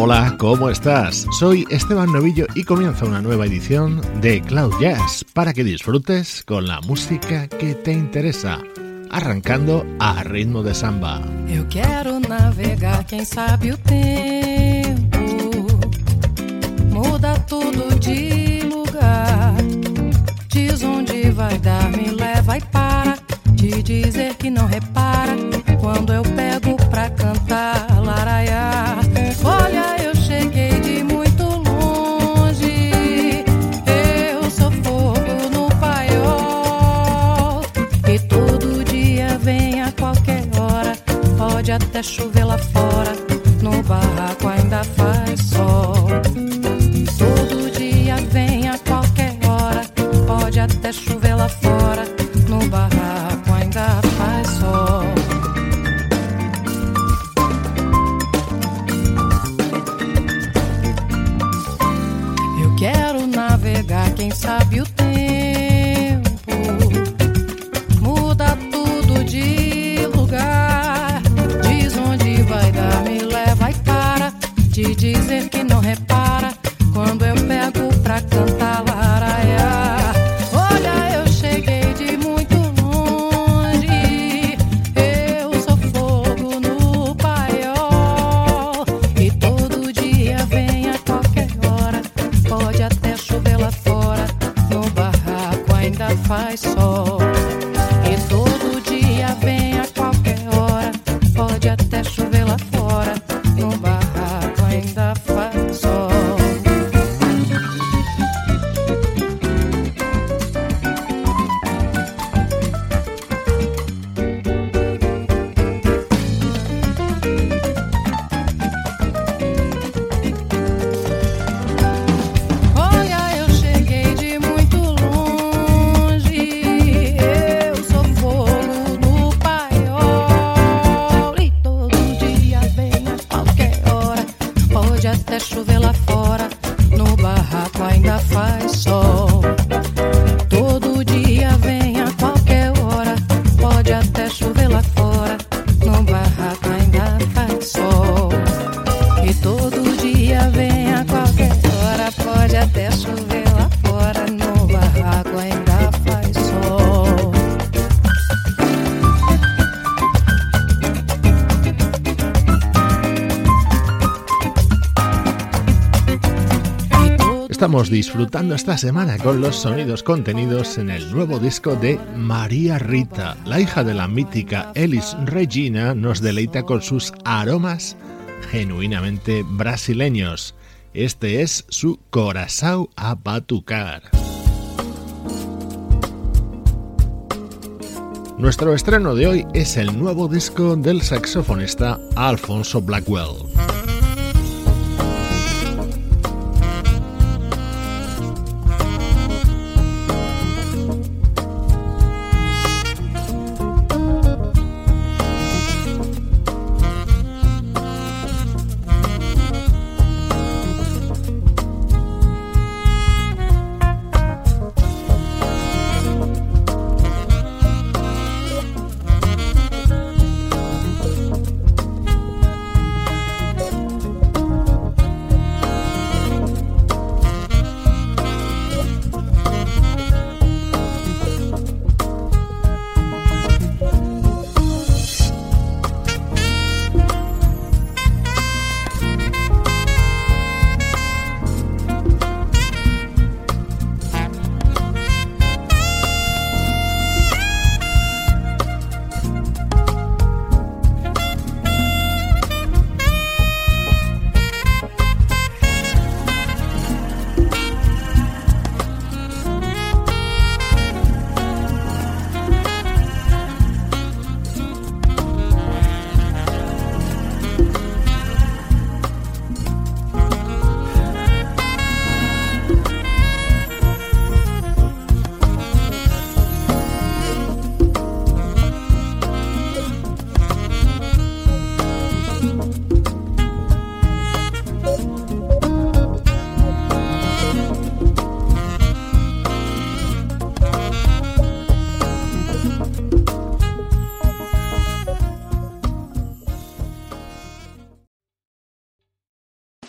Hola, ¿cómo estás? Soy Esteban Novillo y comienza una nueva edición de Cloud Jazz para que disfrutes con la música que te interesa, arrancando a ritmo de samba. Eu quero navegar, sabe muda tudo de lugar. Diz dar, me leva e para que repara até chover lá fora. No barraco ainda faz sol. Todo dia vem a qualquer hora. Pode até chover lá fora. No barraco ainda faz sol. Eu quero navegar, quem sabe o I saw. Estamos disfrutando esta semana con los sonidos contenidos en el nuevo disco de María Rita. La hija de la mítica Elis Regina nos deleita con sus aromas genuinamente brasileños. Este es su Corazao a Batucar. Nuestro estreno de hoy es el nuevo disco del saxofonista Alfonso Blackwell.